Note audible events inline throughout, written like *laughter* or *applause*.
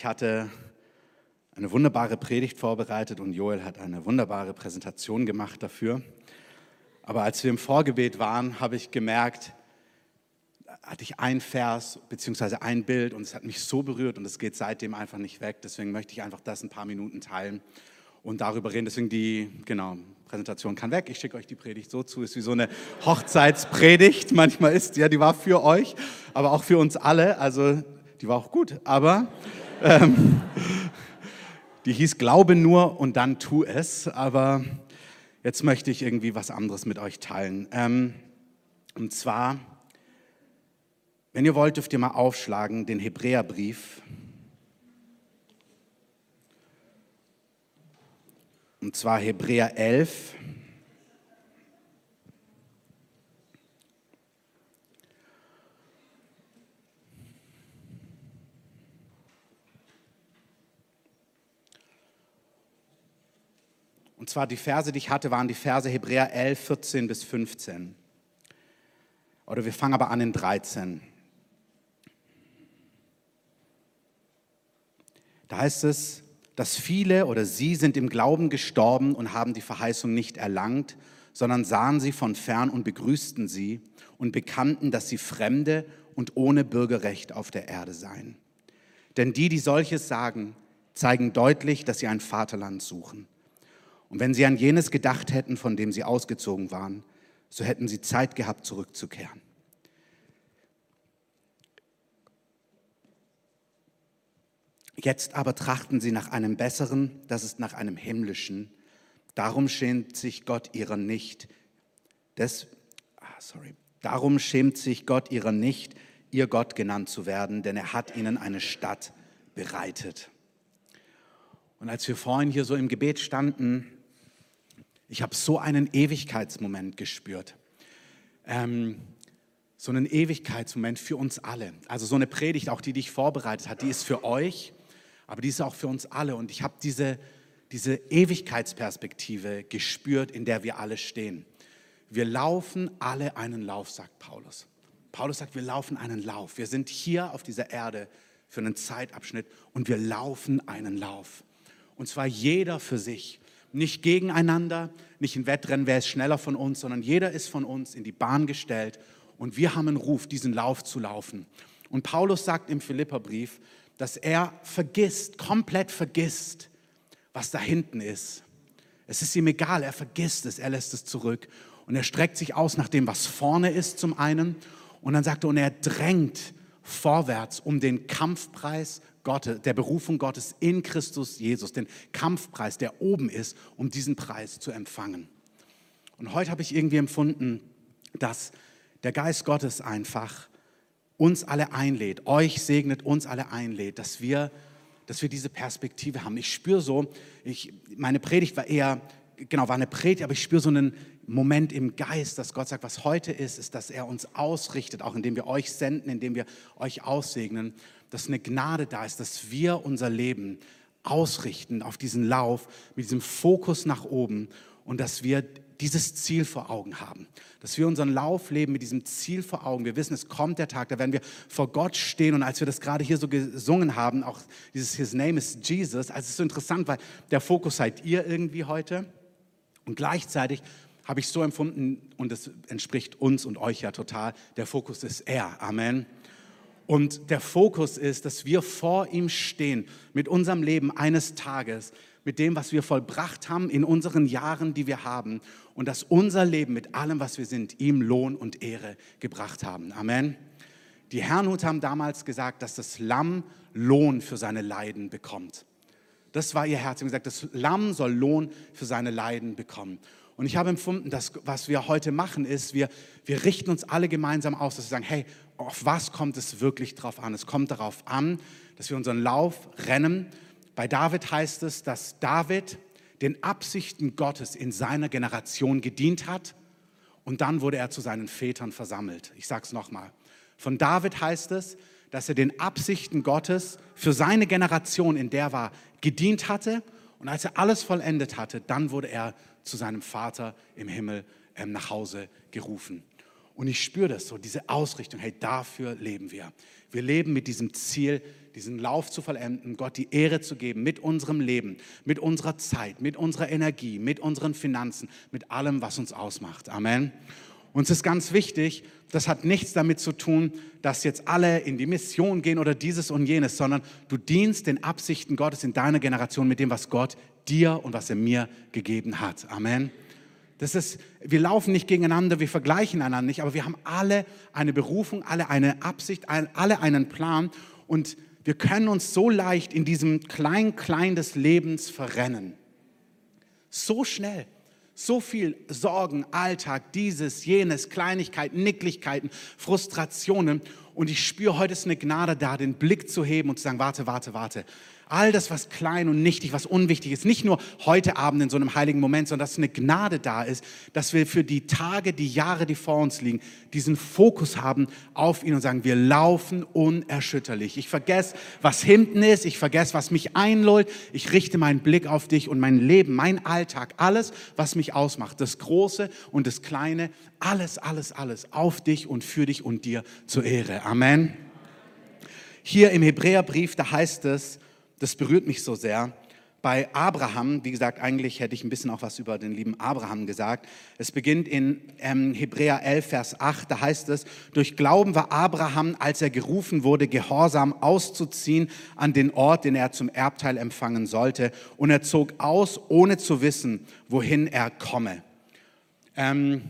ich hatte eine wunderbare Predigt vorbereitet und Joel hat eine wunderbare Präsentation gemacht dafür. Aber als wir im Vorgebet waren, habe ich gemerkt, hatte ich ein Vers beziehungsweise ein Bild und es hat mich so berührt und es geht seitdem einfach nicht weg. Deswegen möchte ich einfach das ein paar Minuten teilen und darüber reden. Deswegen die, genau, Präsentation kann weg. Ich schicke euch die Predigt so zu. Ist wie so eine Hochzeitspredigt. *laughs* Manchmal ist, ja, die war für euch, aber auch für uns alle. Also die war auch gut. Aber ähm, die hieß Glaube nur und dann tu es. Aber jetzt möchte ich irgendwie was anderes mit euch teilen. Ähm, und zwar, wenn ihr wollt, dürft ihr mal aufschlagen den Hebräerbrief. Und zwar Hebräer 11. Zwar die Verse, die ich hatte, waren die Verse Hebräer 11, 14 bis 15. Oder wir fangen aber an in 13. Da heißt es, dass viele oder sie sind im Glauben gestorben und haben die Verheißung nicht erlangt, sondern sahen sie von fern und begrüßten sie und bekannten, dass sie Fremde und ohne Bürgerrecht auf der Erde seien. Denn die, die solches sagen, zeigen deutlich, dass sie ein Vaterland suchen. Und wenn sie an jenes gedacht hätten, von dem sie ausgezogen waren, so hätten sie Zeit gehabt, zurückzukehren. Jetzt aber trachten sie nach einem besseren, das ist nach einem himmlischen. Darum schämt sich Gott ihrer nicht. Des, ah, sorry. Darum schämt sich Gott ihrer nicht, ihr Gott genannt zu werden, denn er hat ihnen eine Stadt bereitet. Und als wir vorhin hier so im Gebet standen, ich habe so einen Ewigkeitsmoment gespürt. Ähm, so einen Ewigkeitsmoment für uns alle. Also so eine Predigt, auch die, die ich vorbereitet habe, die ist für euch aber die ist auch für uns alle. Und ich habe diese, diese Ewigkeitsperspektive gespürt, in der wir alle stehen. Wir laufen alle einen Lauf, sagt Paulus. Paulus sagt, wir laufen einen Lauf. Wir sind hier auf dieser Erde für einen Zeitabschnitt und wir laufen einen Lauf. Und zwar jeder für sich. Nicht gegeneinander, nicht ein Wettrennen, wer ist schneller von uns, sondern jeder ist von uns in die Bahn gestellt und wir haben einen Ruf, diesen Lauf zu laufen. Und Paulus sagt im Philipperbrief, dass er vergisst, komplett vergisst, was da hinten ist. Es ist ihm egal, er vergisst es, er lässt es zurück. Und er streckt sich aus nach dem, was vorne ist zum einen. Und dann sagt er, und er drängt vorwärts um den Kampfpreis Gottes, der Berufung Gottes in Christus Jesus, den Kampfpreis, der oben ist, um diesen Preis zu empfangen. Und heute habe ich irgendwie empfunden, dass der Geist Gottes einfach uns alle einlädt, euch segnet, uns alle einlädt, dass wir, dass wir diese Perspektive haben. Ich spüre so, ich, meine Predigt war eher, genau, war eine Predigt, aber ich spüre so einen Moment im Geist, dass Gott sagt, was heute ist, ist, dass er uns ausrichtet, auch indem wir euch senden, indem wir euch aussegnen, dass eine Gnade da ist, dass wir unser Leben ausrichten auf diesen Lauf mit diesem Fokus nach oben und dass wir dieses Ziel vor Augen haben. Dass wir unseren Lauf leben mit diesem Ziel vor Augen. Wir wissen, es kommt der Tag, da werden wir vor Gott stehen. Und als wir das gerade hier so gesungen haben, auch dieses His Name is Jesus, also es ist so interessant, weil der Fokus seid ihr irgendwie heute. Und gleichzeitig habe ich so empfunden, und es entspricht uns und euch ja total, der Fokus ist er. Amen. Und der Fokus ist, dass wir vor ihm stehen mit unserem Leben eines Tages mit dem, was wir vollbracht haben in unseren Jahren, die wir haben und dass unser Leben mit allem, was wir sind, ihm Lohn und Ehre gebracht haben. Amen. Die Herrnhut haben damals gesagt, dass das Lamm Lohn für seine Leiden bekommt. Das war ihr Herz. Sie haben gesagt, das Lamm soll Lohn für seine Leiden bekommen. Und ich habe empfunden, dass was wir heute machen, ist, wir, wir richten uns alle gemeinsam aus, dass wir sagen, hey, auf was kommt es wirklich drauf an? Es kommt darauf an, dass wir unseren Lauf rennen bei David heißt es, dass David den Absichten Gottes in seiner Generation gedient hat und dann wurde er zu seinen Vätern versammelt. Ich sage es nochmal. Von David heißt es, dass er den Absichten Gottes für seine Generation, in der er war, gedient hatte und als er alles vollendet hatte, dann wurde er zu seinem Vater im Himmel ähm, nach Hause gerufen. Und ich spüre das so, diese Ausrichtung, hey, dafür leben wir. Wir leben mit diesem Ziel, diesen Lauf zu vollenden, Gott die Ehre zu geben mit unserem Leben, mit unserer Zeit, mit unserer Energie, mit unseren Finanzen, mit allem, was uns ausmacht. Amen. Uns ist ganz wichtig, das hat nichts damit zu tun, dass jetzt alle in die Mission gehen oder dieses und jenes, sondern du dienst den Absichten Gottes in deiner Generation mit dem, was Gott dir und was er mir gegeben hat. Amen. Das ist, wir laufen nicht gegeneinander, wir vergleichen einander nicht, aber wir haben alle eine Berufung, alle eine Absicht, alle einen Plan und wir können uns so leicht in diesem Klein-Klein des Lebens verrennen. So schnell. So viel Sorgen, Alltag, dieses, jenes, Kleinigkeiten, Nicklichkeiten, Frustrationen. Und ich spüre, heute ist eine Gnade da, den Blick zu heben und zu sagen, warte, warte, warte all das, was klein und nichtig, was unwichtig ist, nicht nur heute Abend in so einem heiligen Moment, sondern dass eine Gnade da ist, dass wir für die Tage, die Jahre, die vor uns liegen, diesen Fokus haben auf ihn und sagen, wir laufen unerschütterlich. Ich vergesse, was hinten ist, ich vergesse, was mich einlullt, ich richte meinen Blick auf dich und mein Leben, mein Alltag, alles, was mich ausmacht, das Große und das Kleine, alles, alles, alles auf dich und für dich und dir zur Ehre. Amen. Hier im Hebräerbrief, da heißt es, das berührt mich so sehr. Bei Abraham, wie gesagt, eigentlich hätte ich ein bisschen auch was über den lieben Abraham gesagt. Es beginnt in ähm, Hebräer 11, Vers 8, da heißt es, durch Glauben war Abraham, als er gerufen wurde, gehorsam auszuziehen an den Ort, den er zum Erbteil empfangen sollte. Und er zog aus, ohne zu wissen, wohin er komme. Ähm,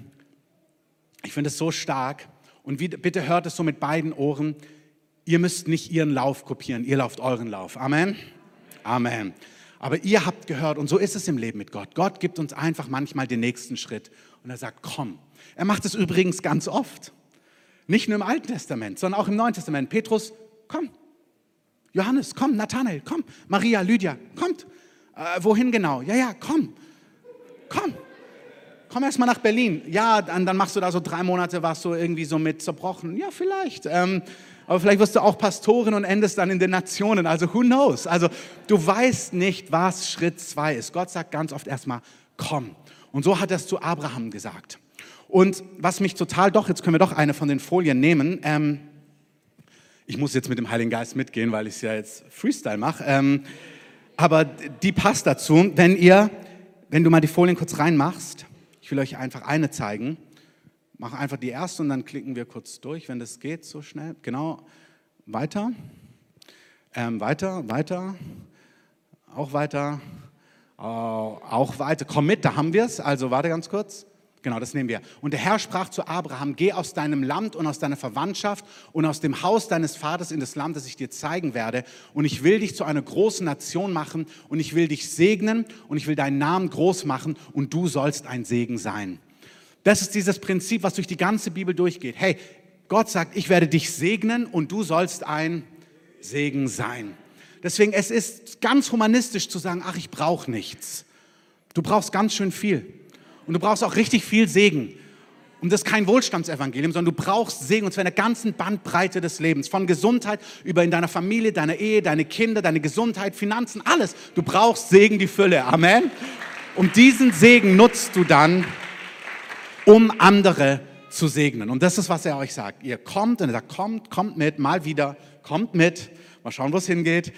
ich finde es so stark. Und wie, bitte hört es so mit beiden Ohren ihr müsst nicht ihren Lauf kopieren, ihr lauft euren Lauf. Amen. Amen. Aber ihr habt gehört, und so ist es im Leben mit Gott. Gott gibt uns einfach manchmal den nächsten Schritt und er sagt, komm. Er macht es übrigens ganz oft. Nicht nur im Alten Testament, sondern auch im Neuen Testament. Petrus, komm. Johannes, komm. Nathanael, komm. Maria, Lydia, kommt. Äh, wohin genau? Ja, ja, komm. Komm. Komm erst mal nach Berlin. Ja, dann, dann machst du da so drei Monate, warst du irgendwie so mit zerbrochen. Ja, vielleicht. Ähm, aber vielleicht wirst du auch Pastorin und endest dann in den Nationen. Also who knows? Also du weißt nicht, was Schritt zwei ist. Gott sagt ganz oft erstmal, komm. Und so hat er es zu Abraham gesagt. Und was mich total doch, jetzt können wir doch eine von den Folien nehmen. Ähm, ich muss jetzt mit dem Heiligen Geist mitgehen, weil ich es ja jetzt Freestyle mache. Ähm, aber die passt dazu. Wenn ihr, wenn du mal die Folien kurz reinmachst, ich will euch einfach eine zeigen. Mach einfach die erste und dann klicken wir kurz durch, wenn das geht, so schnell. Genau, weiter, ähm, weiter, weiter, auch weiter, äh, auch weiter. Komm mit, da haben wir es. Also warte ganz kurz. Genau, das nehmen wir. Und der Herr sprach zu Abraham, geh aus deinem Land und aus deiner Verwandtschaft und aus dem Haus deines Vaters in das Land, das ich dir zeigen werde. Und ich will dich zu einer großen Nation machen und ich will dich segnen und ich will deinen Namen groß machen und du sollst ein Segen sein. Das ist dieses Prinzip, was durch die ganze Bibel durchgeht. Hey, Gott sagt, ich werde dich segnen und du sollst ein Segen sein. Deswegen, es ist ganz humanistisch zu sagen, ach, ich brauche nichts. Du brauchst ganz schön viel. Und du brauchst auch richtig viel Segen. Und das ist kein Wohlstandsevangelium, sondern du brauchst Segen, und zwar in der ganzen Bandbreite des Lebens. Von Gesundheit über in deiner Familie, deiner Ehe, deine Kinder, deine Gesundheit, Finanzen, alles. Du brauchst Segen, die Fülle. Amen. Und diesen Segen nutzt du dann um andere zu segnen. Und das ist, was er euch sagt. Ihr kommt und er sagt, kommt, kommt mit, mal wieder, kommt mit. Mal schauen, wo es hingeht.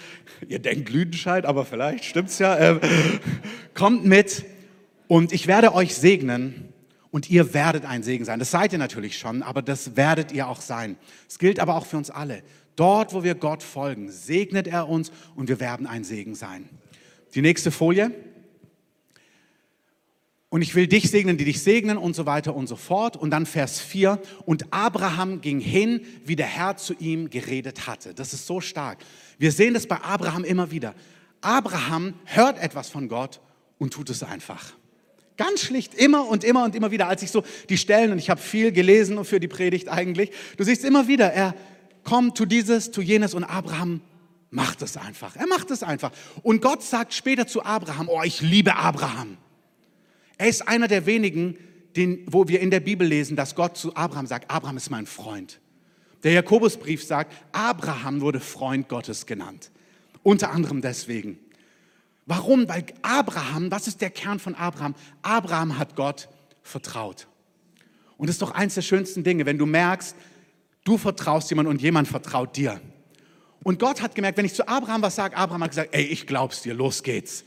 Ihr denkt Lüdenscheid, aber vielleicht stimmt's ja. Äh, *laughs* kommt mit und ich werde euch segnen und ihr werdet ein Segen sein. Das seid ihr natürlich schon, aber das werdet ihr auch sein. Es gilt aber auch für uns alle. Dort, wo wir Gott folgen, segnet er uns und wir werden ein Segen sein. Die nächste Folie und ich will dich segnen, die dich segnen und so weiter und so fort. Und dann Vers 4, und Abraham ging hin, wie der Herr zu ihm geredet hatte. Das ist so stark. Wir sehen das bei Abraham immer wieder. Abraham hört etwas von Gott und tut es einfach. Ganz schlicht, immer und immer und immer wieder, als ich so die Stellen, und ich habe viel gelesen für die Predigt eigentlich, du siehst immer wieder, er kommt, tu dieses, tu jenes und Abraham macht es einfach. Er macht es einfach. Und Gott sagt später zu Abraham, oh, ich liebe Abraham. Er ist einer der wenigen, den, wo wir in der Bibel lesen, dass Gott zu Abraham sagt, Abraham ist mein Freund. Der Jakobusbrief sagt, Abraham wurde Freund Gottes genannt. Unter anderem deswegen. Warum? Weil Abraham, was ist der Kern von Abraham? Abraham hat Gott vertraut. Und das ist doch eins der schönsten Dinge, wenn du merkst, du vertraust jemand und jemand vertraut dir. Und Gott hat gemerkt, wenn ich zu Abraham was sage, Abraham hat gesagt, ey, ich glaub's dir, los geht's.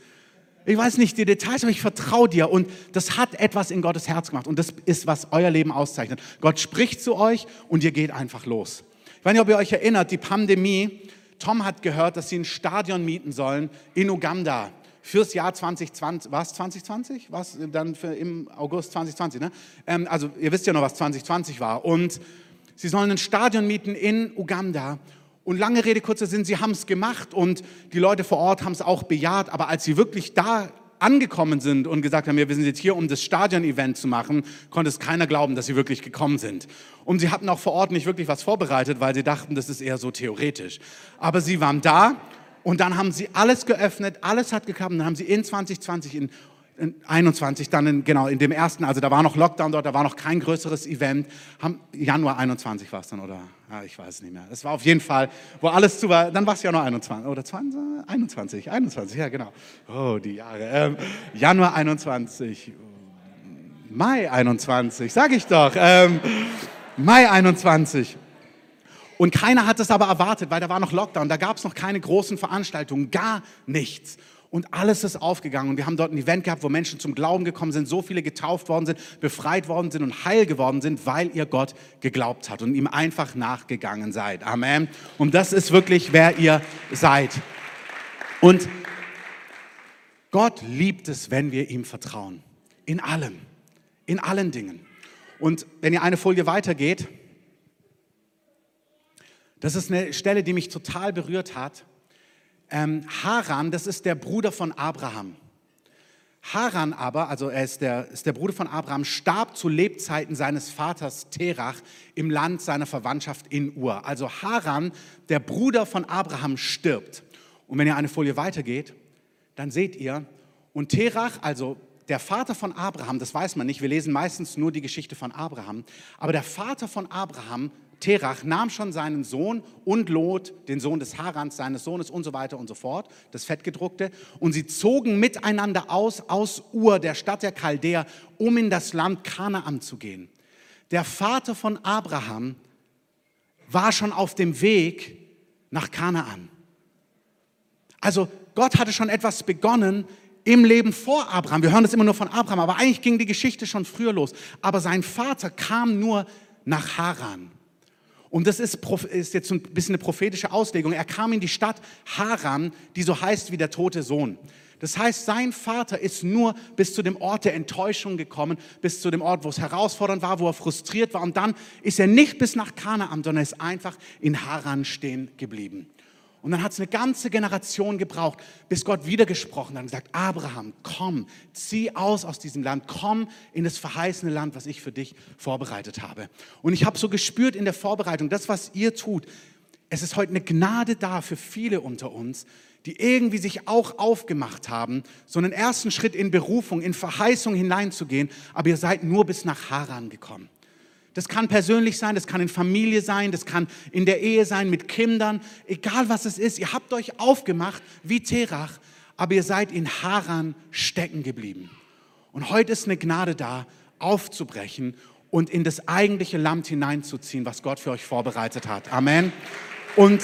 Ich weiß nicht die Details, aber ich vertraue dir. Und das hat etwas in Gottes Herz gemacht. Und das ist, was euer Leben auszeichnet. Gott spricht zu euch und ihr geht einfach los. Ich weiß nicht, ob ihr euch erinnert, die Pandemie. Tom hat gehört, dass sie ein Stadion mieten sollen in Uganda fürs Jahr 2020. Was 2020? Was dann für im August 2020? Ne? Ähm, also ihr wisst ja noch, was 2020 war. Und sie sollen ein Stadion mieten in Uganda. Und lange Rede, kurzer Sinn, sie haben es gemacht und die Leute vor Ort haben es auch bejaht. Aber als sie wirklich da angekommen sind und gesagt haben, wir sind jetzt hier, um das Stadion-Event zu machen, konnte es keiner glauben, dass sie wirklich gekommen sind. Und sie hatten auch vor Ort nicht wirklich was vorbereitet, weil sie dachten, das ist eher so theoretisch. Aber sie waren da und dann haben sie alles geöffnet, alles hat geklappt. Und dann haben sie in 2020 in 21 dann in, genau in dem ersten, also da war noch Lockdown dort, da war noch kein größeres Event. Haben, Januar 21 war es dann oder ja, ich weiß nicht mehr. Es war auf jeden Fall, wo alles zu war. Dann war es Januar 21 oder 20, 21, 21, ja genau. Oh die Jahre. Ähm, Januar 21, Mai 21, sag ich doch. Ähm, Mai 21. Und keiner hat es aber erwartet, weil da war noch Lockdown, da gab es noch keine großen Veranstaltungen, gar nichts. Und alles ist aufgegangen. Und wir haben dort ein Event gehabt, wo Menschen zum Glauben gekommen sind, so viele getauft worden sind, befreit worden sind und heil geworden sind, weil ihr Gott geglaubt hat und ihm einfach nachgegangen seid. Amen. Und das ist wirklich, wer ihr seid. Und Gott liebt es, wenn wir ihm vertrauen. In allem. In allen Dingen. Und wenn ihr eine Folie weitergeht, das ist eine Stelle, die mich total berührt hat. Ähm, Haran, das ist der Bruder von Abraham. Haran aber, also er ist der, ist der Bruder von Abraham, starb zu Lebzeiten seines Vaters Terach im Land seiner Verwandtschaft in Ur. Also Haran, der Bruder von Abraham, stirbt. Und wenn ihr eine Folie weitergeht, dann seht ihr, und Terach, also der Vater von Abraham, das weiß man nicht, wir lesen meistens nur die Geschichte von Abraham, aber der Vater von Abraham Terach nahm schon seinen Sohn und Lot, den Sohn des Harans, seines Sohnes und so weiter und so fort, das Fettgedruckte, und sie zogen miteinander aus, aus Ur, der Stadt der Chaldäer, um in das Land Kanaan zu gehen. Der Vater von Abraham war schon auf dem Weg nach Kanaan. Also Gott hatte schon etwas begonnen im Leben vor Abraham. Wir hören das immer nur von Abraham, aber eigentlich ging die Geschichte schon früher los. Aber sein Vater kam nur nach Haran. Und das ist, ist, jetzt ein bisschen eine prophetische Auslegung. Er kam in die Stadt Haran, die so heißt wie der tote Sohn. Das heißt, sein Vater ist nur bis zu dem Ort der Enttäuschung gekommen, bis zu dem Ort, wo es herausfordernd war, wo er frustriert war. Und dann ist er nicht bis nach Kanaan, sondern ist einfach in Haran stehen geblieben. Und dann hat es eine ganze Generation gebraucht, bis Gott wieder gesprochen hat und gesagt, Abraham, komm, zieh aus aus diesem Land, komm in das verheißene Land, was ich für dich vorbereitet habe. Und ich habe so gespürt in der Vorbereitung, das, was ihr tut, es ist heute eine Gnade da für viele unter uns, die irgendwie sich auch aufgemacht haben, so einen ersten Schritt in Berufung, in Verheißung hineinzugehen, aber ihr seid nur bis nach Haran gekommen. Das kann persönlich sein, das kann in Familie sein, das kann in der Ehe sein, mit Kindern, egal was es ist. Ihr habt euch aufgemacht wie Terach, aber ihr seid in Haran stecken geblieben. Und heute ist eine Gnade da, aufzubrechen und in das eigentliche Land hineinzuziehen, was Gott für euch vorbereitet hat. Amen. Und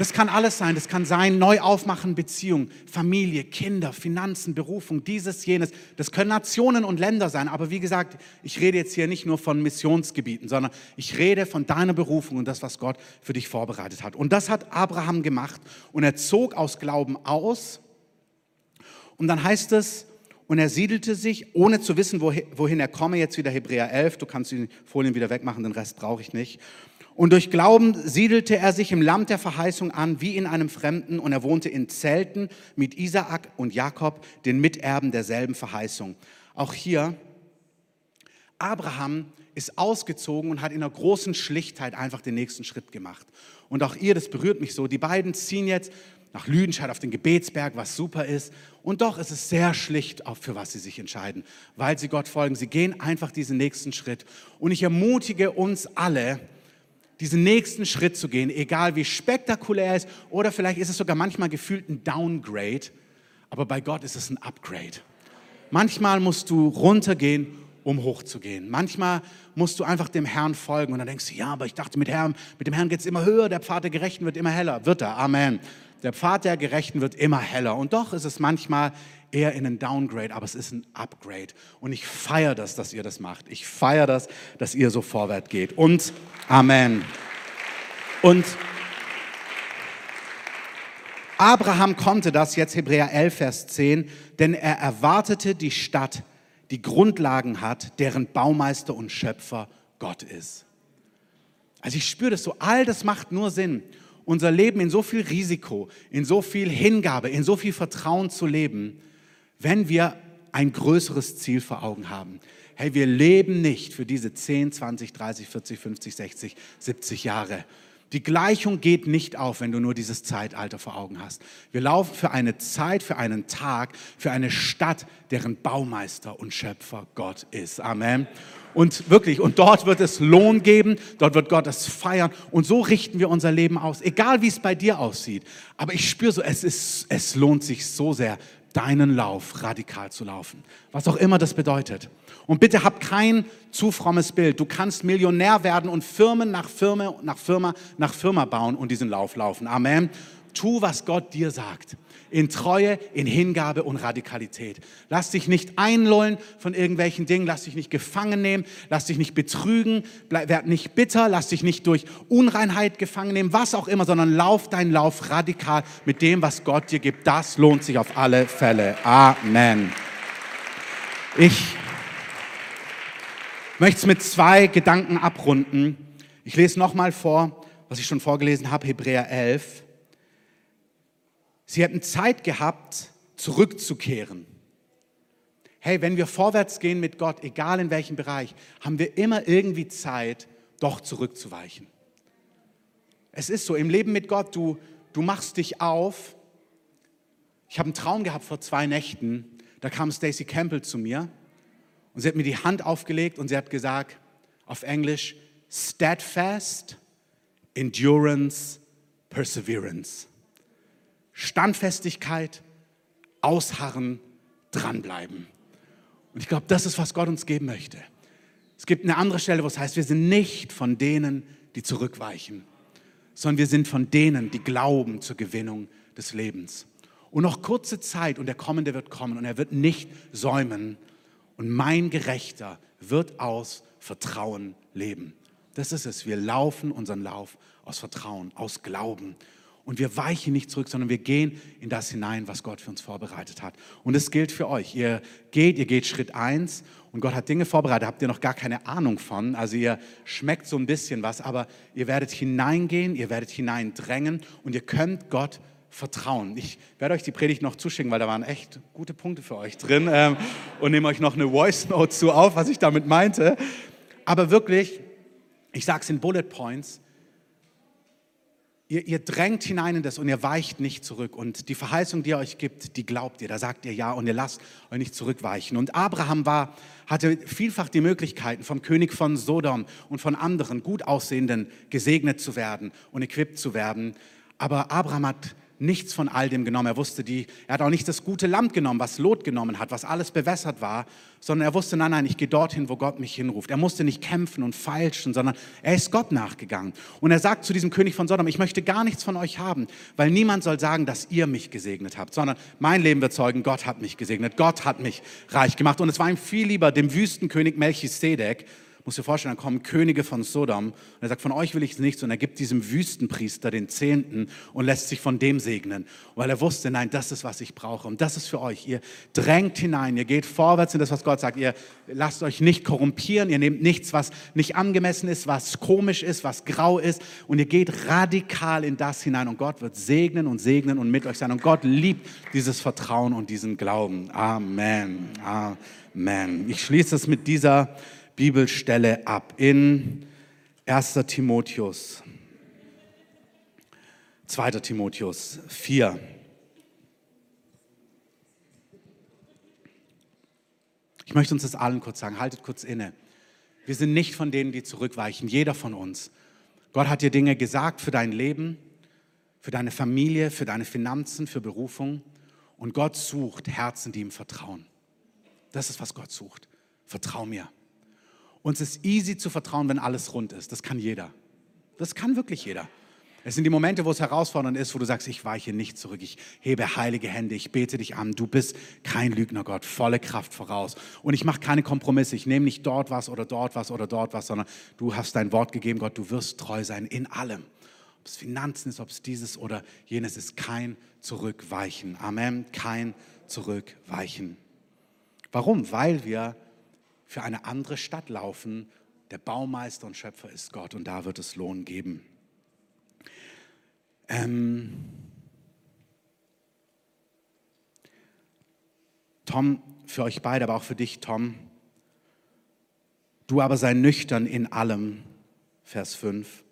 das kann alles sein. Das kann sein, neu aufmachen, Beziehung, Familie, Kinder, Finanzen, Berufung, dieses, jenes. Das können Nationen und Länder sein. Aber wie gesagt, ich rede jetzt hier nicht nur von Missionsgebieten, sondern ich rede von deiner Berufung und das, was Gott für dich vorbereitet hat. Und das hat Abraham gemacht. Und er zog aus Glauben aus. Und dann heißt es, und er siedelte sich, ohne zu wissen, wohin er komme. Jetzt wieder Hebräer 11. Du kannst die Folien wieder wegmachen, den Rest brauche ich nicht. Und durch Glauben siedelte er sich im Land der Verheißung an, wie in einem Fremden, und er wohnte in Zelten mit Isaak und Jakob, den Miterben derselben Verheißung. Auch hier, Abraham ist ausgezogen und hat in einer großen Schlichtheit einfach den nächsten Schritt gemacht. Und auch ihr, das berührt mich so, die beiden ziehen jetzt nach Lüdenscheid auf den Gebetsberg, was super ist. Und doch ist es sehr schlicht, für was sie sich entscheiden, weil sie Gott folgen. Sie gehen einfach diesen nächsten Schritt. Und ich ermutige uns alle, diesen nächsten Schritt zu gehen, egal wie spektakulär es ist oder vielleicht ist es sogar manchmal gefühlt ein Downgrade, aber bei Gott ist es ein Upgrade. manchmal musst du runtergehen, um hochzugehen. Manchmal musst du einfach dem Herrn folgen und dann denkst du, ja, aber ich dachte, mit, Herrn, mit dem Herrn geht es immer höher, der Pfad der Gerechten wird immer heller. Wird er, Amen. Der Pfad der Gerechten wird immer heller. Und doch ist es manchmal eher in ein Downgrade, aber es ist ein Upgrade. Und ich feiere das, dass ihr das macht. Ich feiere das, dass ihr so vorwärts geht. Und Amen. Und Abraham konnte das, jetzt Hebräer 11, Vers 10, denn er erwartete die Stadt, die Grundlagen hat, deren Baumeister und Schöpfer Gott ist. Also ich spüre das so, all das macht nur Sinn. Unser Leben in so viel Risiko, in so viel Hingabe, in so viel Vertrauen zu leben, wenn wir ein größeres Ziel vor Augen haben. Hey, wir leben nicht für diese 10, 20, 30, 40, 50, 60, 70 Jahre. Die Gleichung geht nicht auf, wenn du nur dieses Zeitalter vor Augen hast. Wir laufen für eine Zeit, für einen Tag, für eine Stadt, deren Baumeister und Schöpfer Gott ist. Amen. Und wirklich, und dort wird es Lohn geben, dort wird Gott es feiern. Und so richten wir unser Leben aus, egal wie es bei dir aussieht. Aber ich spüre so, es, ist, es lohnt sich so sehr, deinen Lauf radikal zu laufen. Was auch immer das bedeutet. Und bitte hab kein zu frommes Bild. Du kannst Millionär werden und Firmen nach Firma, nach Firma, nach Firma bauen und diesen Lauf laufen. Amen. Tu, was Gott dir sagt in Treue, in Hingabe und Radikalität. Lass dich nicht einlullen von irgendwelchen Dingen, lass dich nicht gefangen nehmen, lass dich nicht betrügen, bleib, werd nicht bitter, lass dich nicht durch Unreinheit gefangen nehmen, was auch immer, sondern lauf deinen Lauf radikal mit dem, was Gott dir gibt. Das lohnt sich auf alle Fälle. Amen. Ich möchte es mit zwei Gedanken abrunden. Ich lese nochmal vor, was ich schon vorgelesen habe, Hebräer 11. Sie hätten Zeit gehabt, zurückzukehren. Hey, wenn wir vorwärts gehen mit Gott, egal in welchem Bereich, haben wir immer irgendwie Zeit, doch zurückzuweichen. Es ist so, im Leben mit Gott, du, du machst dich auf. Ich habe einen Traum gehabt vor zwei Nächten, da kam Stacy Campbell zu mir und sie hat mir die Hand aufgelegt und sie hat gesagt, auf Englisch, steadfast, endurance, perseverance. Standfestigkeit, Ausharren, dranbleiben. Und ich glaube, das ist, was Gott uns geben möchte. Es gibt eine andere Stelle, wo es heißt, wir sind nicht von denen, die zurückweichen, sondern wir sind von denen, die glauben zur Gewinnung des Lebens. Und noch kurze Zeit und der Kommende wird kommen und er wird nicht säumen und mein Gerechter wird aus Vertrauen leben. Das ist es. Wir laufen unseren Lauf aus Vertrauen, aus Glauben. Und wir weichen nicht zurück, sondern wir gehen in das hinein, was Gott für uns vorbereitet hat. Und es gilt für euch. Ihr geht, ihr geht Schritt eins und Gott hat Dinge vorbereitet, habt ihr noch gar keine Ahnung von. Also ihr schmeckt so ein bisschen was, aber ihr werdet hineingehen, ihr werdet hineindrängen und ihr könnt Gott vertrauen. Ich werde euch die Predigt noch zuschicken, weil da waren echt gute Punkte für euch drin ähm, und nehme euch noch eine Voice Note zu auf, was ich damit meinte. Aber wirklich, ich sage es in Bullet Points, Ihr, ihr, drängt hinein in das und ihr weicht nicht zurück. Und die Verheißung, die er euch gibt, die glaubt ihr. Da sagt ihr ja und ihr lasst euch nicht zurückweichen. Und Abraham war, hatte vielfach die Möglichkeiten, vom König von Sodom und von anderen gut aussehenden gesegnet zu werden und equipped zu werden. Aber Abraham hat nichts von all dem genommen. Er wusste die, er hat auch nicht das gute Land genommen, was Lot genommen hat, was alles bewässert war, sondern er wusste, nein, nein, ich gehe dorthin, wo Gott mich hinruft. Er musste nicht kämpfen und feilschen, sondern er ist Gott nachgegangen. Und er sagt zu diesem König von Sodom, ich möchte gar nichts von euch haben, weil niemand soll sagen, dass ihr mich gesegnet habt, sondern mein Leben wird zeugen, Gott hat mich gesegnet, Gott hat mich reich gemacht. Und es war ihm viel lieber, dem Wüstenkönig Melchisedek, muss dir vorstellen, dann kommen Könige von Sodom und er sagt, von euch will ich nichts. Und er gibt diesem Wüstenpriester den Zehnten und lässt sich von dem segnen, weil er wusste, nein, das ist, was ich brauche. Und das ist für euch. Ihr drängt hinein, ihr geht vorwärts in das, was Gott sagt, ihr lasst euch nicht korrumpieren, ihr nehmt nichts, was nicht angemessen ist, was komisch ist, was grau ist. Und ihr geht radikal in das hinein. Und Gott wird segnen und segnen und mit euch sein. Und Gott liebt dieses Vertrauen und diesen Glauben. Amen. Amen. Ich schließe es mit dieser Bibelstelle ab in 1. Timotheus, 2. Timotheus 4. Ich möchte uns das allen kurz sagen, haltet kurz inne. Wir sind nicht von denen, die zurückweichen, jeder von uns. Gott hat dir Dinge gesagt für dein Leben, für deine Familie, für deine Finanzen, für Berufung. Und Gott sucht Herzen, die ihm vertrauen. Das ist, was Gott sucht. Vertrau mir. Uns ist easy zu vertrauen, wenn alles rund ist. Das kann jeder. Das kann wirklich jeder. Es sind die Momente, wo es herausfordernd ist, wo du sagst, ich weiche nicht zurück, ich hebe heilige Hände, ich bete dich an, du bist kein Lügner, Gott, volle Kraft voraus. Und ich mache keine Kompromisse, ich nehme nicht dort was oder dort was oder dort was, sondern du hast dein Wort gegeben, Gott, du wirst treu sein in allem. Ob es Finanzen ist, ob es dieses oder jenes ist, kein Zurückweichen. Amen, kein Zurückweichen. Warum? Weil wir für eine andere Stadt laufen. Der Baumeister und Schöpfer ist Gott und da wird es Lohn geben. Ähm, Tom, für euch beide, aber auch für dich, Tom. Du aber sei nüchtern in allem, Vers 5.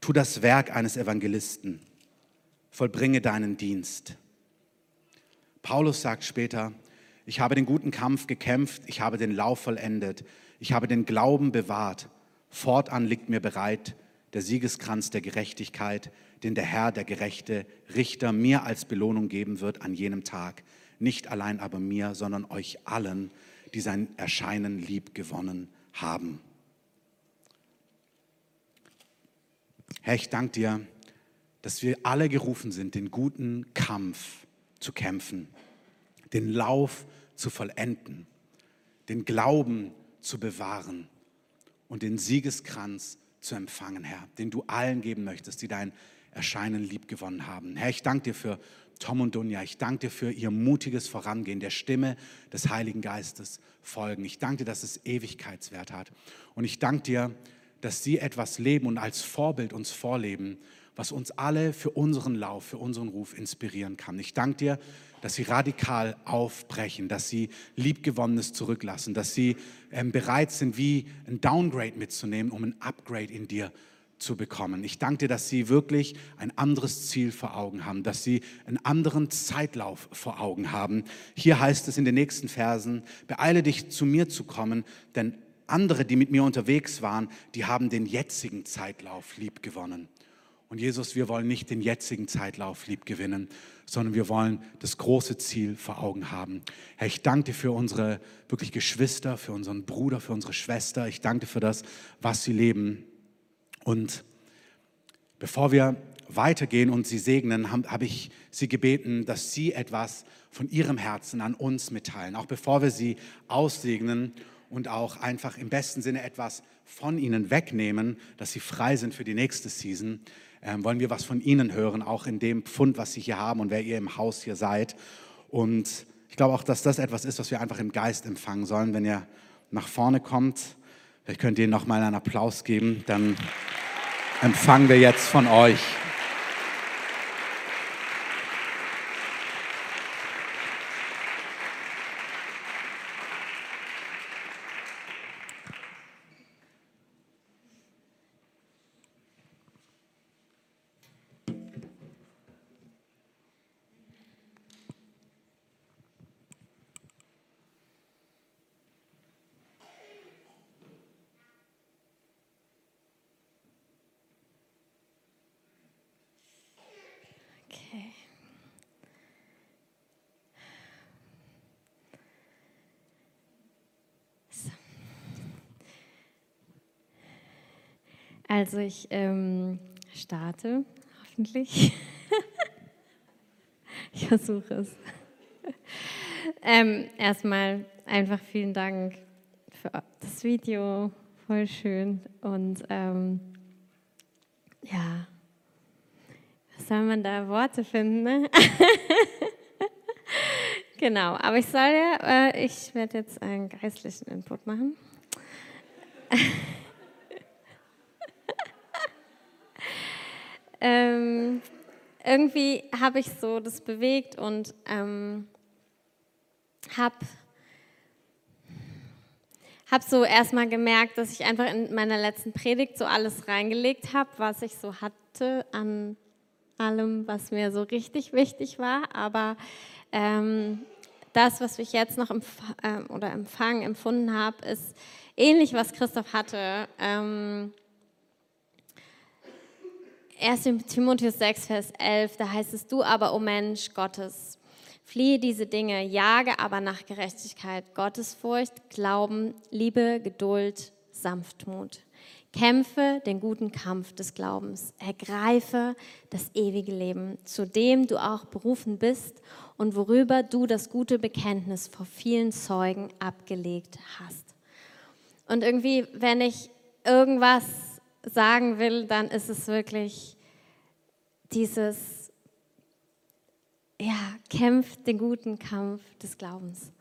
Tu das Werk eines Evangelisten. Vollbringe deinen Dienst. Paulus sagt später, ich habe den guten Kampf gekämpft, ich habe den Lauf vollendet, ich habe den Glauben bewahrt. Fortan liegt mir bereit der Siegeskranz der Gerechtigkeit, den der Herr, der gerechte Richter, mir als Belohnung geben wird an jenem Tag. Nicht allein aber mir, sondern euch allen, die sein Erscheinen lieb gewonnen haben. Herr, ich danke dir, dass wir alle gerufen sind, den guten Kampf zu kämpfen, den Lauf zu vollenden, den Glauben zu bewahren und den Siegeskranz zu empfangen, Herr, den du allen geben möchtest, die dein Erscheinen lieb gewonnen haben. Herr, ich danke dir für Tom und Dunja. Ich danke dir für ihr mutiges Vorangehen, der Stimme des Heiligen Geistes folgen. Ich danke dir, dass es Ewigkeitswert hat. Und ich danke dir, dass sie etwas leben und als Vorbild uns vorleben, was uns alle für unseren Lauf, für unseren Ruf inspirieren kann. Ich danke dir, dass sie radikal aufbrechen, dass sie Liebgewonnenes zurücklassen, dass sie ähm, bereit sind, wie ein Downgrade mitzunehmen, um ein Upgrade in dir zu bekommen. Ich danke dir, dass sie wirklich ein anderes Ziel vor Augen haben, dass sie einen anderen Zeitlauf vor Augen haben. Hier heißt es in den nächsten Versen, beeile dich zu mir zu kommen, denn andere, die mit mir unterwegs waren, die haben den jetzigen Zeitlauf lieb gewonnen. Und Jesus, wir wollen nicht den jetzigen Zeitlauf lieb gewinnen, sondern wir wollen das große Ziel vor Augen haben. Herr, ich danke dir für unsere wirklich Geschwister, für unseren Bruder, für unsere Schwester. Ich danke dir für das, was sie leben. Und bevor wir weitergehen und sie segnen, habe hab ich sie gebeten, dass sie etwas von ihrem Herzen an uns mitteilen. Auch bevor wir sie aussegnen und auch einfach im besten Sinne etwas von ihnen wegnehmen, dass sie frei sind für die nächste Season, ähm, wollen wir was von ihnen hören, auch in dem Pfund, was sie hier haben und wer ihr im Haus hier seid. Und ich glaube auch, dass das etwas ist, was wir einfach im Geist empfangen sollen. Wenn ihr nach vorne kommt, vielleicht könnt ihr nochmal einen Applaus geben, dann empfangen wir jetzt von euch. Also ich ähm, starte, hoffentlich. *laughs* ich versuche es. ähm, erstmal einfach vielen Dank für das Video, voll schön. Und ähm, ja, was soll man da Worte finden? Ne? *laughs* genau, aber ich soll ja, äh, ich werde jetzt einen geistlichen Input machen. *laughs* ähm, irgendwie habe ich so das bewegt und ähm, habe hab so erstmal gemerkt, dass ich einfach in meiner letzten Predigt so alles reingelegt habe, was ich so hatte an allem, was mir so richtig wichtig war. Aber ähm, das, was ich jetzt noch empf äh, oder empfangen, empfunden habe, ist ähnlich, was Christoph hatte. Ähm, 1. Timotheus 6, Vers 11, da heißt es, du aber, o oh Mensch Gottes, Fliehe diese Dinge, jage aber nach Gerechtigkeit, Gottesfurcht, Glauben, Liebe, Geduld, Sanftmut. Kämpfe den guten Kampf des Glaubens, ergreife das ewige Leben, zu dem du auch berufen bist und worüber du das gute Bekenntnis vor vielen Zeugen abgelegt hast. Und irgendwie, wenn ich irgendwas sagen will, dann ist es wirklich dieses, ja, kämpft den guten Kampf des Glaubens.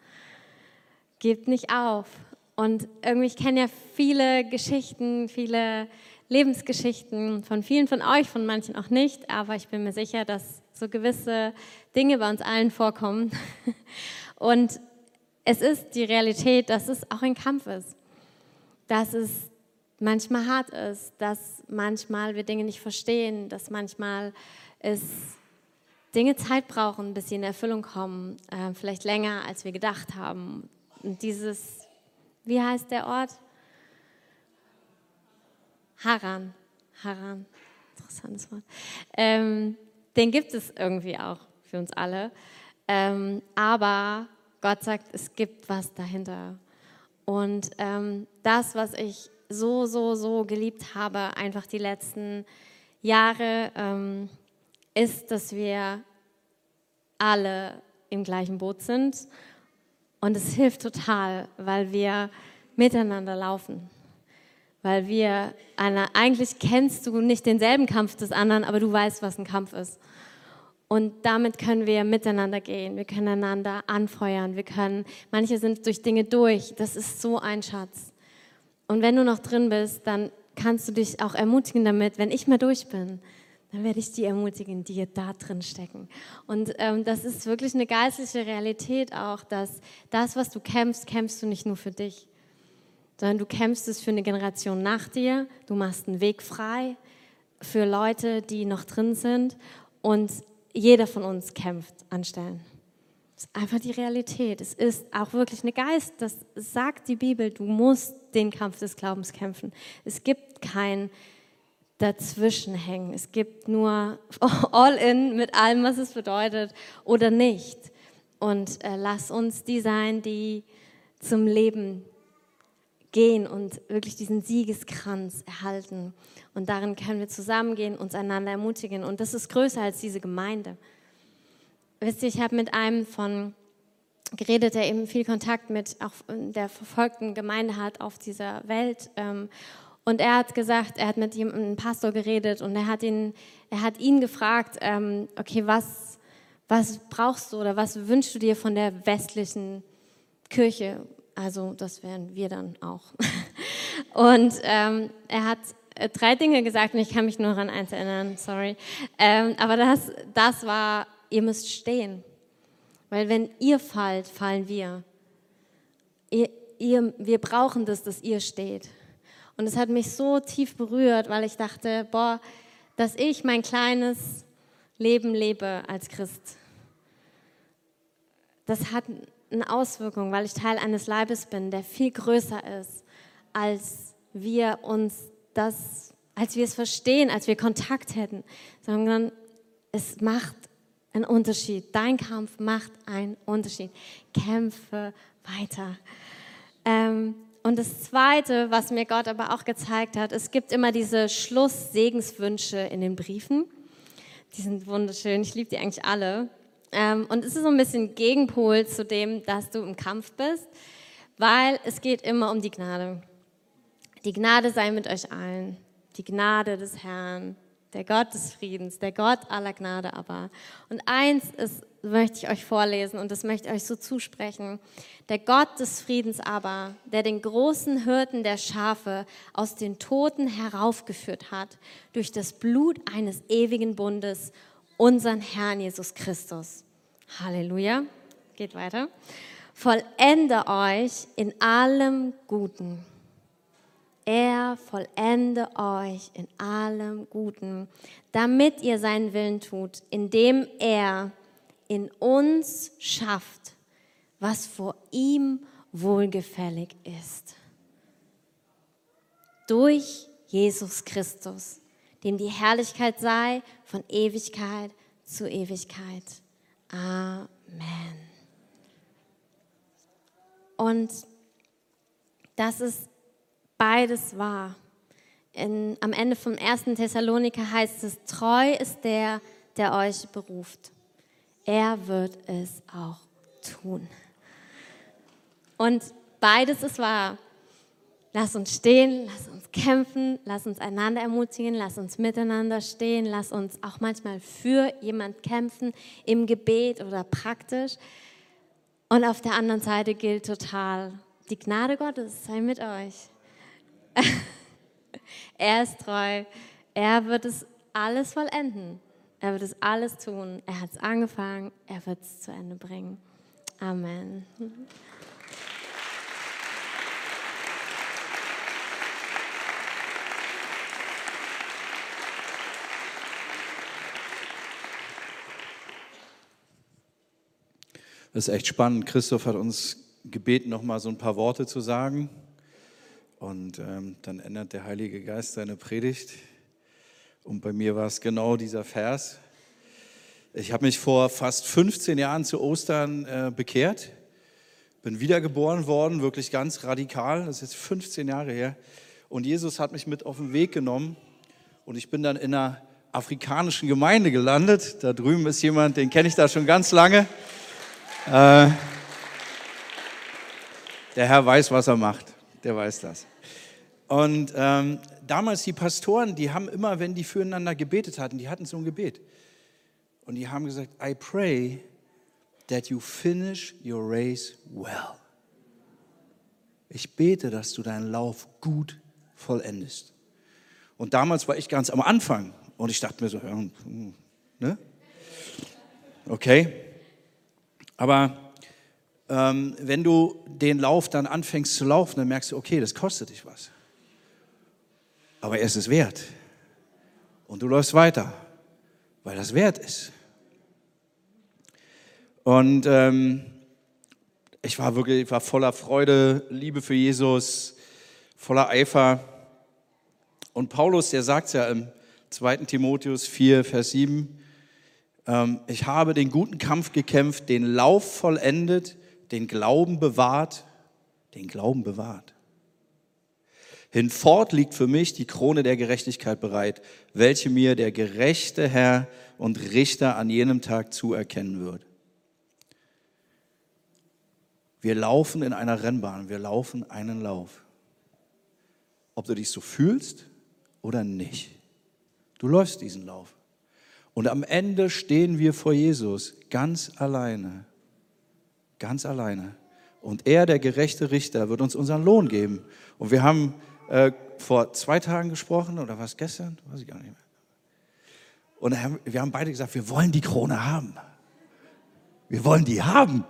Gebt nicht auf. Und irgendwie, ich kenne ja viele Geschichten, viele Lebensgeschichten von vielen von euch, von manchen auch nicht, aber ich bin mir sicher, dass so gewisse Dinge bei uns allen vorkommen. *laughs* Und es ist die Realität, dass es auch ein Kampf ist, dass es manchmal hart ist, dass manchmal wir Dinge nicht verstehen, dass manchmal es Dinge Zeit brauchen, bis sie in Erfüllung kommen, äh, vielleicht länger, als wir gedacht haben. Und dieses, wie heißt der Ort? Haran. Haran. Interessantes Wort. Ähm, den gibt es irgendwie auch für uns alle. Ähm, aber Gott sagt, es gibt was dahinter. Und ähm, das, was ich so, so, so geliebt habe, einfach die letzten Jahre, ähm, ist, dass wir alle im gleichen Boot sind. Und es hilft total, weil wir miteinander laufen. Weil wir, eine, eigentlich kennst du nicht denselben Kampf des anderen, aber du weißt, was ein Kampf ist. Und damit können wir miteinander gehen, wir können einander anfeuern, wir können, manche sind durch Dinge durch, das ist so ein Schatz. Und wenn du noch drin bist, dann kannst du dich auch ermutigen damit, wenn ich mal durch bin, dann werde ich die ermutigen, die da drin stecken. Und ähm, das ist wirklich eine geistliche Realität auch, dass das, was du kämpfst, kämpfst du nicht nur für dich, sondern du kämpfst es für eine Generation nach dir, du machst einen Weg frei für Leute, die noch drin sind und jeder von uns kämpft an Stellen. Das ist einfach die Realität. Es ist auch wirklich eine Geist, das sagt die Bibel, du musst den Kampf des Glaubens kämpfen. Es gibt kein Dazwischenhängen. Es gibt nur *laughs* all in mit allem, was es bedeutet oder nicht. Und äh, lass uns die sein, die zum Leben gehen und wirklich diesen Siegeskranz erhalten. Und darin können wir zusammengehen, uns einander ermutigen. Und das ist größer als diese Gemeinde. Wisst ihr, ich habe mit einem von geredet, der eben viel Kontakt mit auch der verfolgten Gemeinde hat auf dieser Welt. Ähm, und er hat gesagt, er hat mit einem Pastor geredet und er hat ihn, er hat ihn gefragt, ähm, okay, was, was brauchst du oder was wünschst du dir von der westlichen Kirche? Also das wären wir dann auch. *laughs* Und ähm, er hat äh, drei Dinge gesagt und ich kann mich nur an eins erinnern, sorry. Aber das, das war ihr müsst stehen. Weil wenn ihr fallt, fallen wir. Ihr, ihr, wir brauchen das, dass ihr steht. Und es hat mich so tief berührt, weil ich dachte, boah, dass ich mein kleines Leben lebe als Christ. Das hat eine Auswirkung, weil ich Teil eines Leibes bin, der viel größer ist, als wir uns das, als wir es verstehen, als wir Kontakt hätten, sondern es macht einen Unterschied. Dein Kampf macht einen Unterschied. Kämpfe weiter. Ähm, und das Zweite, was mir Gott aber auch gezeigt hat, es gibt immer diese Schlusssegenswünsche in den Briefen. Die sind wunderschön. Ich liebe die eigentlich alle. Ähm, und es ist so ein bisschen Gegenpol zu dem, dass du im Kampf bist, weil es geht immer um die Gnade. Die Gnade sei mit euch allen. Die Gnade des Herrn der Gott des Friedens, der Gott aller Gnade aber. Und eins ist, möchte ich euch vorlesen und das möchte ich euch so zusprechen. Der Gott des Friedens aber, der den großen Hirten der Schafe aus den Toten heraufgeführt hat, durch das Blut eines ewigen Bundes, unseren Herrn Jesus Christus. Halleluja. Geht weiter. Vollende euch in allem Guten er vollende euch in allem Guten, damit ihr seinen Willen tut, indem er in uns schafft, was vor ihm wohlgefällig ist. Durch Jesus Christus, dem die Herrlichkeit sei von Ewigkeit zu Ewigkeit. Amen. Und das ist beides wahr. In, am Ende vom ersten Thessaloniker heißt es, treu ist der, der euch beruft. Er wird es auch tun. Und beides ist wahr. Lass uns stehen, lass uns kämpfen, lass uns einander ermutigen, lass uns miteinander stehen, lass uns auch manchmal für jemand kämpfen, im Gebet oder praktisch. Und auf der anderen Seite gilt total, die Gnade Gottes sei mit euch. *laughs* er ist treu, er wird es alles vollenden, er wird es alles tun, er hat es angefangen, er wird es zu Ende bringen. Amen. Das ist echt spannend. Christoph hat uns gebeten, noch mal so ein paar Worte zu sagen. Und ähm, dann ändert der Heilige Geist seine Predigt. Und bei mir war es genau dieser Vers. Ich habe mich vor fast 15 Jahren zu Ostern äh, bekehrt, bin wiedergeboren worden, wirklich ganz radikal. Das ist jetzt 15 Jahre her. Und Jesus hat mich mit auf den Weg genommen. Und ich bin dann in einer afrikanischen Gemeinde gelandet. Da drüben ist jemand, den kenne ich da schon ganz lange. Äh, der Herr weiß, was er macht. Der weiß das. Und ähm, damals die Pastoren, die haben immer, wenn die füreinander gebetet hatten, die hatten so ein Gebet. Und die haben gesagt, I pray that you finish your race well. Ich bete, dass du deinen Lauf gut vollendest. Und damals war ich ganz am Anfang und ich dachte mir so, ja, hm, ne? Okay. Aber ähm, wenn du den Lauf dann anfängst zu laufen, dann merkst du, okay, das kostet dich was. Aber er ist es wert. Und du läufst weiter, weil das wert ist. Und ähm, ich war wirklich, ich war voller Freude, Liebe für Jesus, voller Eifer. Und Paulus, der sagt es ja im 2. Timotheus 4, Vers 7, ähm, ich habe den guten Kampf gekämpft, den Lauf vollendet, den Glauben bewahrt, den Glauben bewahrt. Hinfort liegt für mich die Krone der Gerechtigkeit bereit, welche mir der gerechte Herr und Richter an jenem Tag zuerkennen wird. Wir laufen in einer Rennbahn, wir laufen einen Lauf. Ob du dich so fühlst oder nicht. Du läufst diesen Lauf. Und am Ende stehen wir vor Jesus ganz alleine. Ganz alleine. Und er, der gerechte Richter, wird uns unseren Lohn geben. Und wir haben äh, vor zwei Tagen gesprochen, oder was gestern? Weiß ich gar nicht mehr. Und wir haben beide gesagt, wir wollen die Krone haben. Wir wollen die haben.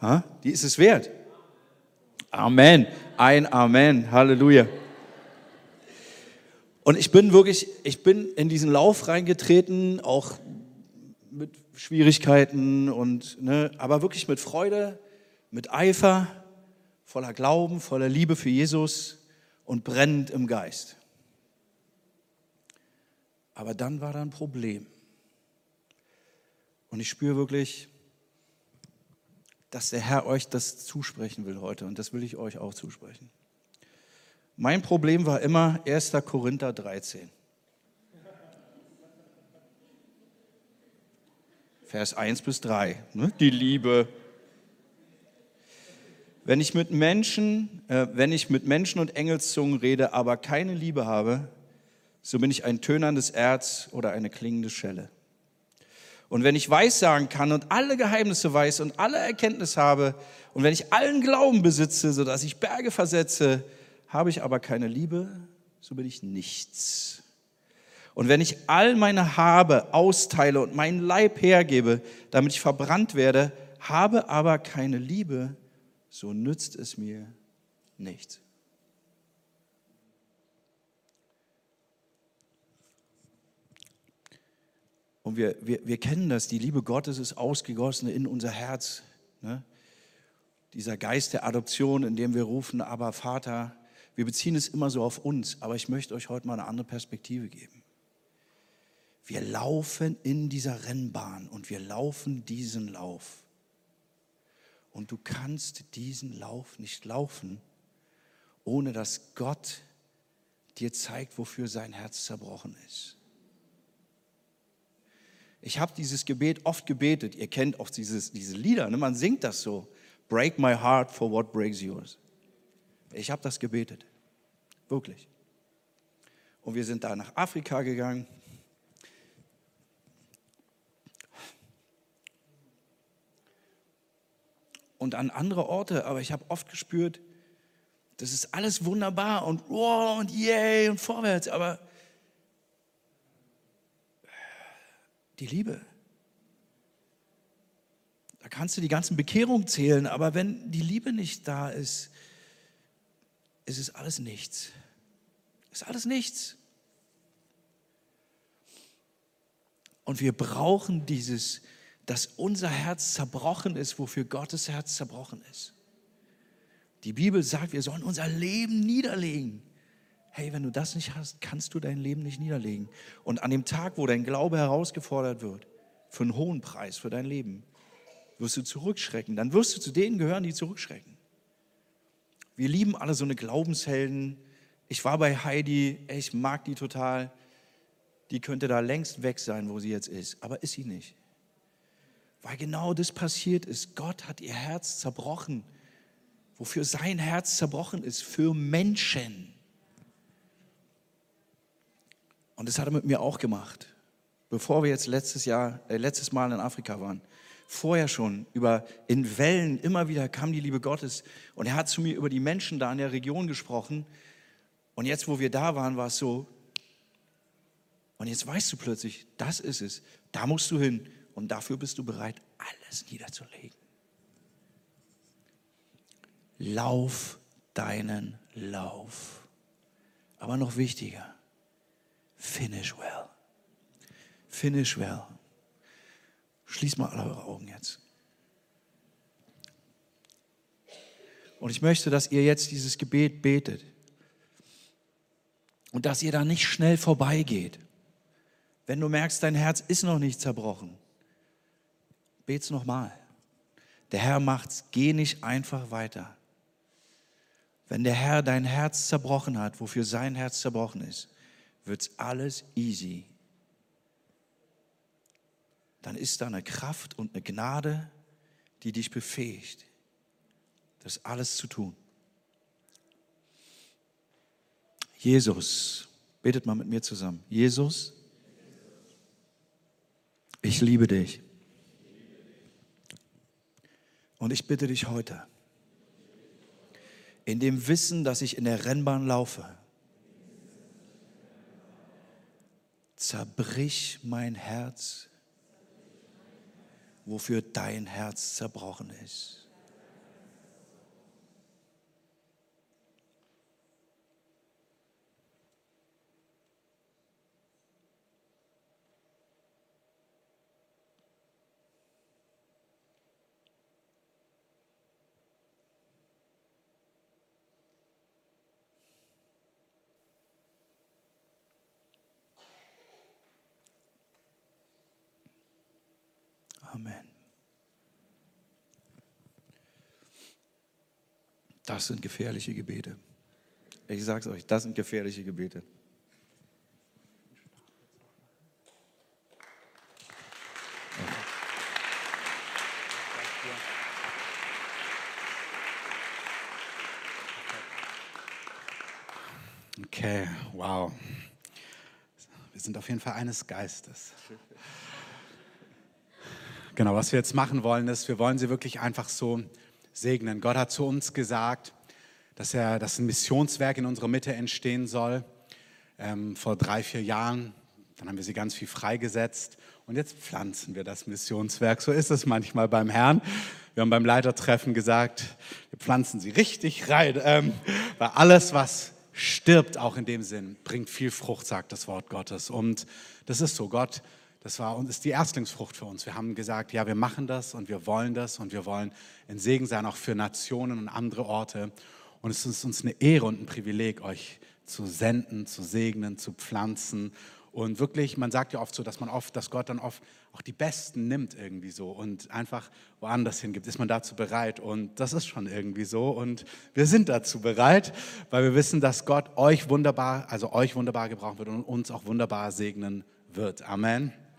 Ha? Die ist es wert. Amen. Ein Amen. Halleluja. Und ich bin wirklich, ich bin in diesen Lauf reingetreten, auch mit Schwierigkeiten und, ne, aber wirklich mit Freude, mit Eifer, voller Glauben, voller Liebe für Jesus und brennend im Geist. Aber dann war da ein Problem. Und ich spüre wirklich, dass der Herr euch das zusprechen will heute und das will ich euch auch zusprechen. Mein Problem war immer 1. Korinther 13. Vers 1 bis 3. Ne? Die Liebe. Wenn ich mit Menschen, äh, wenn ich mit Menschen und Engelszungen rede, aber keine Liebe habe, so bin ich ein tönerndes Erz oder eine klingende Schelle. Und wenn ich weiß sagen kann und alle Geheimnisse weiß und alle Erkenntnis habe und wenn ich allen Glauben besitze, sodass ich Berge versetze, habe ich aber keine Liebe, so bin ich nichts. Und wenn ich all meine Habe austeile und meinen Leib hergebe, damit ich verbrannt werde, habe aber keine Liebe, so nützt es mir nichts. Und wir, wir, wir kennen das, die Liebe Gottes ist ausgegossen in unser Herz. Ne? Dieser Geist der Adoption, in dem wir rufen, aber Vater, wir beziehen es immer so auf uns, aber ich möchte euch heute mal eine andere Perspektive geben. Wir laufen in dieser Rennbahn und wir laufen diesen Lauf. Und du kannst diesen Lauf nicht laufen, ohne dass Gott dir zeigt, wofür sein Herz zerbrochen ist. Ich habe dieses Gebet oft gebetet. Ihr kennt auch dieses, diese Lieder, ne? man singt das so. Break my heart for what breaks yours. Ich habe das gebetet. Wirklich. Und wir sind da nach Afrika gegangen. Und an andere Orte, aber ich habe oft gespürt, das ist alles wunderbar und wow und yay und vorwärts, aber die Liebe. Da kannst du die ganzen Bekehrungen zählen, aber wenn die Liebe nicht da ist, ist es alles nichts. Ist alles nichts. Und wir brauchen dieses, dass unser Herz zerbrochen ist, wofür Gottes Herz zerbrochen ist. Die Bibel sagt, wir sollen unser Leben niederlegen. Hey, wenn du das nicht hast, kannst du dein Leben nicht niederlegen. Und an dem Tag, wo dein Glaube herausgefordert wird, für einen hohen Preis, für dein Leben, wirst du zurückschrecken. Dann wirst du zu denen gehören, die zurückschrecken. Wir lieben alle so eine Glaubenshelden. Ich war bei Heidi, ich mag die total. Die könnte da längst weg sein, wo sie jetzt ist, aber ist sie nicht. Weil genau das passiert ist. Gott hat ihr Herz zerbrochen wofür sein Herz zerbrochen ist, für Menschen. Und das hat er mit mir auch gemacht, bevor wir jetzt letztes Jahr, äh, letztes Mal in Afrika waren. Vorher schon, über, in Wellen, immer wieder kam die Liebe Gottes und er hat zu mir über die Menschen da in der Region gesprochen. Und jetzt, wo wir da waren, war es so, und jetzt weißt du plötzlich, das ist es, da musst du hin und dafür bist du bereit, alles niederzulegen. Lauf deinen Lauf. Aber noch wichtiger, finish well. Finish well. Schließt mal alle eure Augen jetzt. Und ich möchte, dass ihr jetzt dieses Gebet betet. Und dass ihr da nicht schnell vorbeigeht. Wenn du merkst, dein Herz ist noch nicht zerbrochen, bet's nochmal. Der Herr macht's, geh nicht einfach weiter. Wenn der Herr dein Herz zerbrochen hat, wofür sein Herz zerbrochen ist, wird alles easy. Dann ist da eine Kraft und eine Gnade, die dich befähigt, das alles zu tun. Jesus, betet mal mit mir zusammen. Jesus, ich liebe dich. Und ich bitte dich heute, in dem Wissen, dass ich in der Rennbahn laufe. Zerbrich mein Herz, wofür dein Herz zerbrochen ist. Amen. Das sind gefährliche Gebete. Ich sage es euch, das sind gefährliche Gebete. Okay, wow. Wir sind auf jeden Fall eines Geistes. Genau, was wir jetzt machen wollen, ist, wir wollen sie wirklich einfach so segnen. Gott hat zu uns gesagt, dass, er, dass ein Missionswerk in unserer Mitte entstehen soll. Ähm, vor drei, vier Jahren, dann haben wir sie ganz viel freigesetzt und jetzt pflanzen wir das Missionswerk. So ist es manchmal beim Herrn. Wir haben beim Leitertreffen gesagt, wir pflanzen sie richtig rein, ähm, weil alles, was stirbt, auch in dem Sinn, bringt viel Frucht, sagt das Wort Gottes. Und das ist so. Gott das war und ist die Erstlingsfrucht für uns. Wir haben gesagt, ja, wir machen das und wir wollen das und wir wollen ein Segen sein, auch für Nationen und andere Orte. Und es ist uns eine Ehre und ein Privileg, euch zu senden, zu segnen, zu pflanzen Und wirklich, man sagt ja oft so, dass man oft, dass Gott dann oft auch die Besten nimmt irgendwie so und einfach woanders hingibt. Ist man dazu bereit? Und das ist schon irgendwie so. Und wir sind dazu bereit, weil wir wissen, dass Gott euch wunderbar, also euch wunderbar gebrauchen wird und uns auch wunderbar segnen wird. Amen.